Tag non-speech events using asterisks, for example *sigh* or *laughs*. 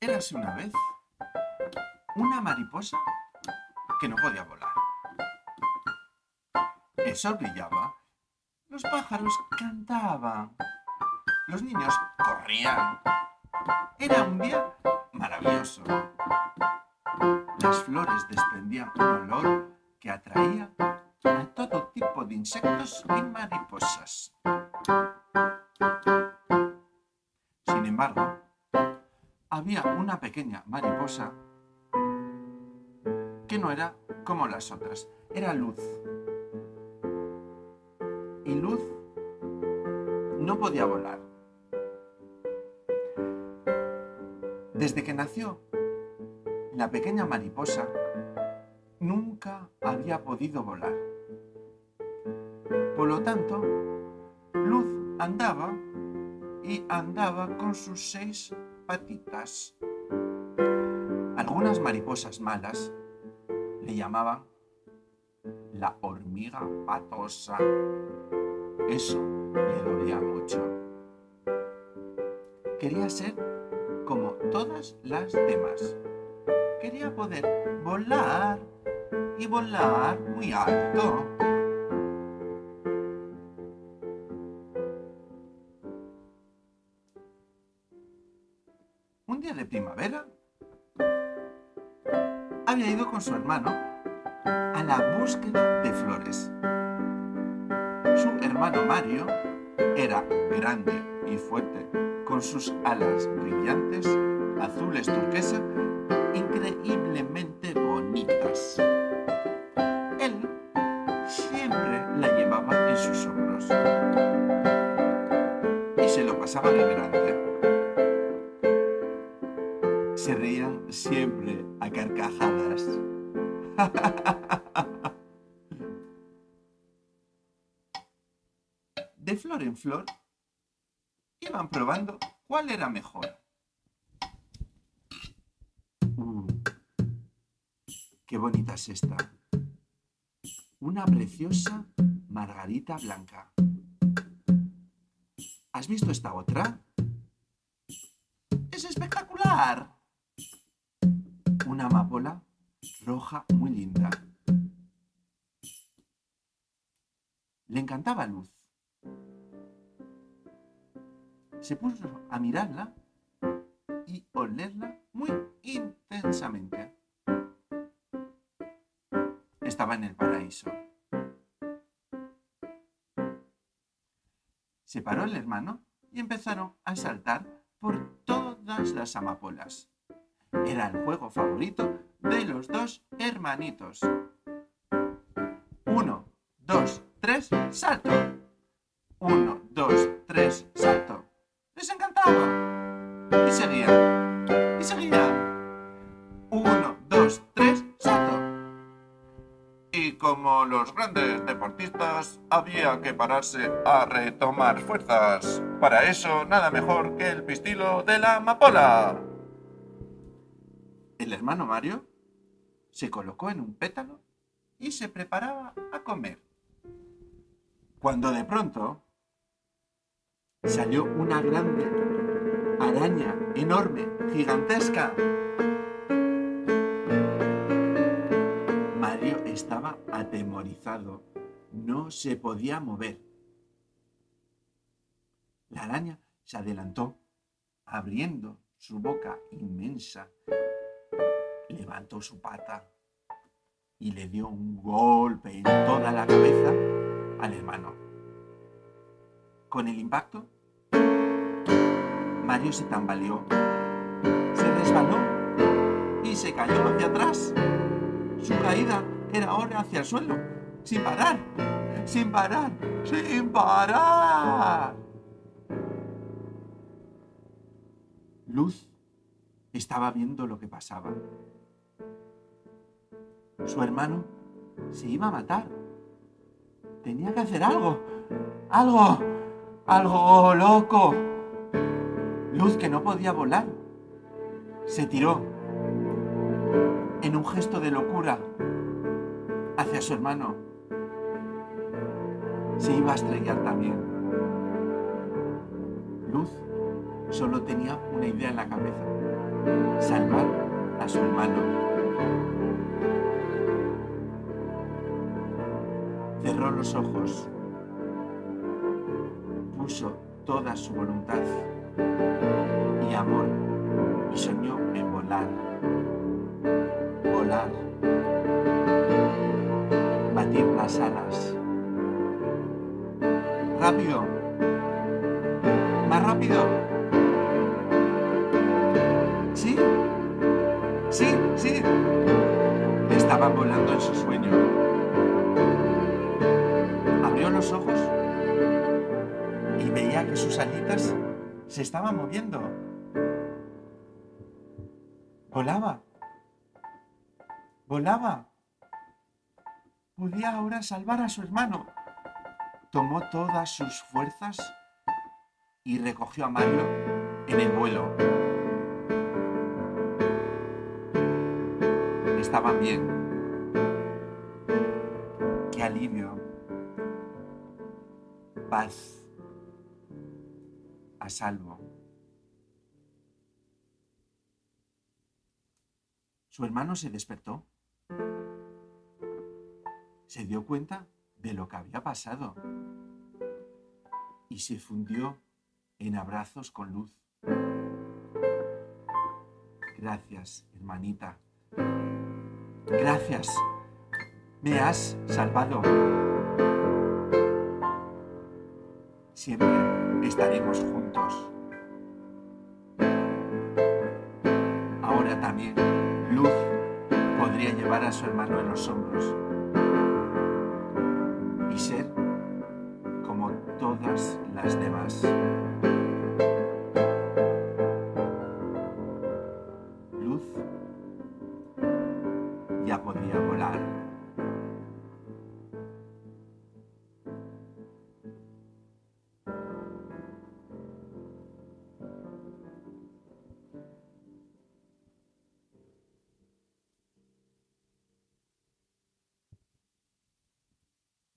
Érase una vez una mariposa que no podía volar. El sol brillaba, los pájaros cantaban, los niños corrían. Era un día maravilloso. Las flores desprendían un olor que atraía a todo tipo de insectos y mariposas. Sin embargo, había una pequeña mariposa que no era como las otras, era Luz. Y Luz no podía volar. Desde que nació, la pequeña mariposa nunca había podido volar. Por lo tanto, Luz andaba y andaba con sus seis patitas. Algunas mariposas malas le llamaban la hormiga patosa. Eso le dolía mucho. Quería ser como todas las demás. Quería poder volar y volar muy alto. Un día de primavera, había ido con su hermano a la búsqueda de flores. Su hermano Mario era grande y fuerte, con sus alas brillantes, azules turquesa, increíblemente bonitas. Él siempre la llevaba en sus hombros y se lo pasaba de grande. Se reían siempre a carcajadas. *laughs* De flor en flor, iban probando cuál era mejor. Uh, ¡Qué bonita es esta! Una preciosa margarita blanca. ¿Has visto esta otra? ¡Es espectacular! Una amapola roja muy linda. Le encantaba Luz. Se puso a mirarla y olerla muy intensamente. Estaba en el paraíso. Se paró el hermano y empezaron a saltar por todas las amapolas. Era el juego favorito de los dos hermanitos. Uno, dos, tres, salto. Uno, dos, tres, salto. Les encantaba. Y seguían. Y seguían. Uno, dos, tres, salto. Y como los grandes deportistas, había que pararse a retomar fuerzas. Para eso, nada mejor que el pistilo de la amapola. El hermano Mario se colocó en un pétalo y se preparaba a comer. Cuando de pronto salió una grande araña enorme, gigantesca. Mario estaba atemorizado. No se podía mover. La araña se adelantó, abriendo su boca inmensa levantó su pata y le dio un golpe en toda la cabeza al hermano. Con el impacto, Mario se tambaleó, se resbaló y se cayó hacia atrás. Su caída era ahora hacia el suelo, sin parar, sin parar, sin parar. Luz estaba viendo lo que pasaba. Su hermano se iba a matar. Tenía que hacer algo. Algo. Algo loco. Luz que no podía volar. Se tiró en un gesto de locura hacia su hermano. Se iba a estrellar también. Luz solo tenía una idea en la cabeza. salvar a su hermano. Cerró los ojos, puso toda su voluntad y amor y soñó en volar, volar, batir las alas. ¡Rápido! ¡Más rápido! ¿Sí? Sí, sí. Estaba volando en su sueño. Los ojos y veía que sus alitas se estaban moviendo. Volaba. Volaba. Podía ahora salvar a su hermano. Tomó todas sus fuerzas y recogió a Mario en el vuelo. Estaban bien. Qué alivio. Paz. A salvo. Su hermano se despertó. Se dio cuenta de lo que había pasado y se fundió en abrazos con luz. Gracias, hermanita. Gracias. Me has salvado. Siempre estaremos juntos. Ahora también Luz podría llevar a su hermano en los hombros y ser como todas las demás.